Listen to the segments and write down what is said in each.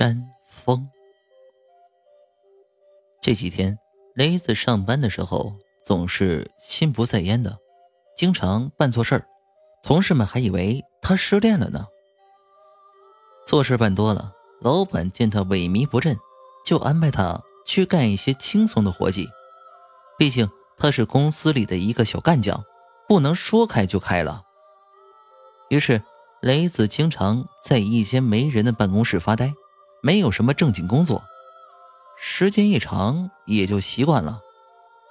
山峰。这几天，雷子上班的时候总是心不在焉的，经常办错事儿，同事们还以为他失恋了呢。错事办多了，老板见他萎靡不振，就安排他去干一些轻松的活计。毕竟他是公司里的一个小干将，不能说开就开了。于是。雷子经常在一间没人的办公室发呆，没有什么正经工作。时间一长也就习惯了，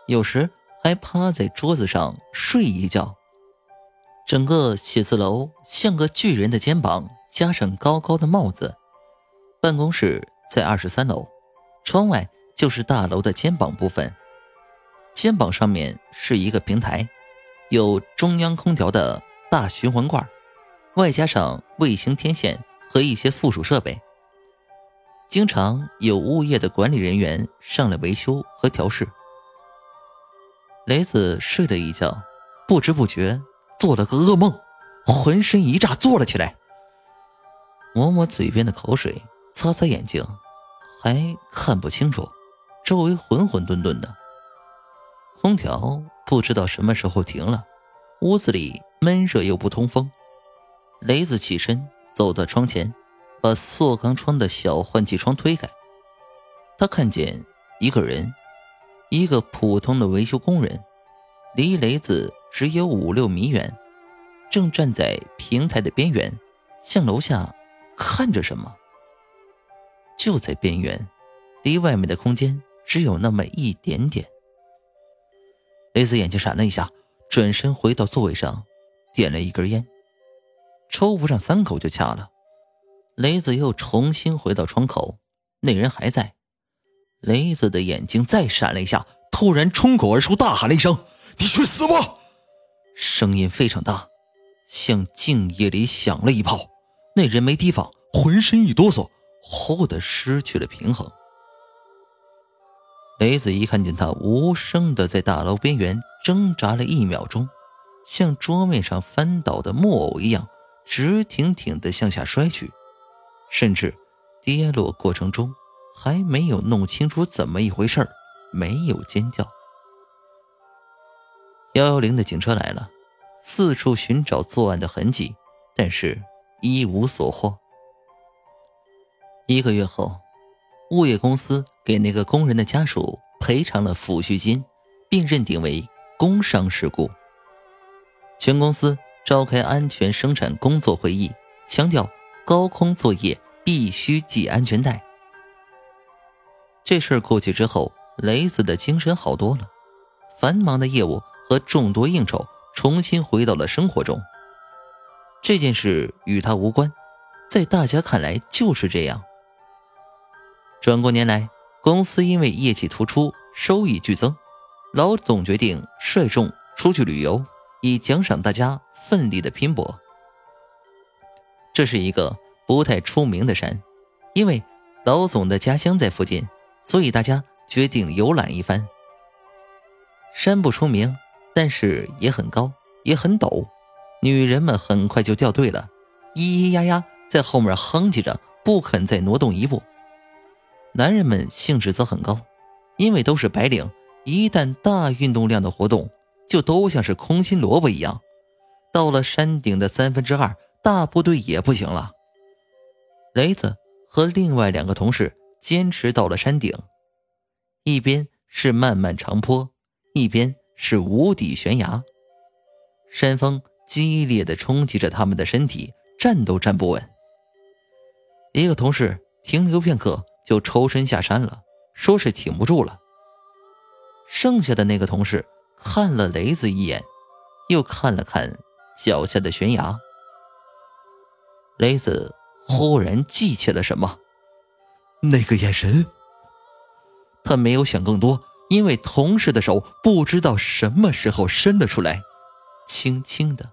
有时还趴在桌子上睡一觉。整个写字楼像个巨人的肩膀，加上高高的帽子。办公室在二十三楼，窗外就是大楼的肩膀部分。肩膀上面是一个平台，有中央空调的大循环罐。外加上卫星天线和一些附属设备，经常有物业的管理人员上来维修和调试。雷子睡了一觉，不知不觉做了个噩梦，浑身一炸，坐了起来，抹抹嘴边的口水，擦擦眼睛，还看不清楚，周围混混沌沌的。空调不知道什么时候停了，屋子里闷热又不通风。雷子起身走到窗前，把塑钢窗的小换气窗推开。他看见一个人，一个普通的维修工人，离雷子只有五六米远，正站在平台的边缘，向楼下看着什么。就在边缘，离外面的空间只有那么一点点。雷子眼睛闪了一下，转身回到座位上，点了一根烟。抽不上三口就掐了，雷子又重新回到窗口，那人还在。雷子的眼睛再闪了一下，突然冲口而出，大喊了一声：“你去死吧！”声音非常大，像静夜里响了一炮。那人没提防，浑身一哆嗦，忽的失去了平衡。雷子一看见他无声的在大楼边缘挣扎了一秒钟，像桌面上翻倒的木偶一样。直挺挺的向下摔去，甚至跌落过程中还没有弄清楚怎么一回事，没有尖叫。幺幺零的警车来了，四处寻找作案的痕迹，但是一无所获。一个月后，物业公司给那个工人的家属赔偿了抚恤金，并认定为工伤事故。全公司。召开安全生产工作会议，强调高空作业必须系安全带。这事儿过去之后，雷子的精神好多了，繁忙的业务和众多应酬重新回到了生活中。这件事与他无关，在大家看来就是这样。转过年来，公司因为业绩突出，收益剧增，老总决定率众出去旅游，以奖赏大家。奋力的拼搏。这是一个不太出名的山，因为老总的家乡在附近，所以大家决定游览一番。山不出名，但是也很高，也很陡。女人们很快就掉队了，咿咿呀呀在后面哼唧着，不肯再挪动一步。男人们兴致则很高，因为都是白领，一旦大运动量的活动，就都像是空心萝卜一样。到了山顶的三分之二，大部队也不行了。雷子和另外两个同事坚持到了山顶，一边是漫漫长坡，一边是无底悬崖。山风激烈的冲击着他们的身体，站都站不稳。一个同事停留片刻就抽身下山了，说是挺不住了。剩下的那个同事看了雷子一眼，又看了看。脚下的悬崖，雷子忽然记起了什么，那个眼神。他没有想更多，因为同事的手不知道什么时候伸了出来，轻轻的、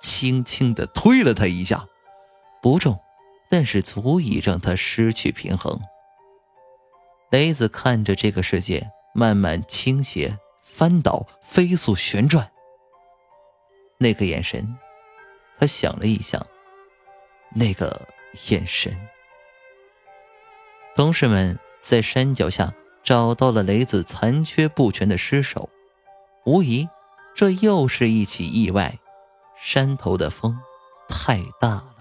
轻轻的推了他一下，不重，但是足以让他失去平衡。雷子看着这个世界慢慢倾斜、翻倒、飞速旋转。那个眼神，他想了一想，那个眼神。同事们在山脚下找到了雷子残缺不全的尸首，无疑，这又是一起意外。山头的风太大了。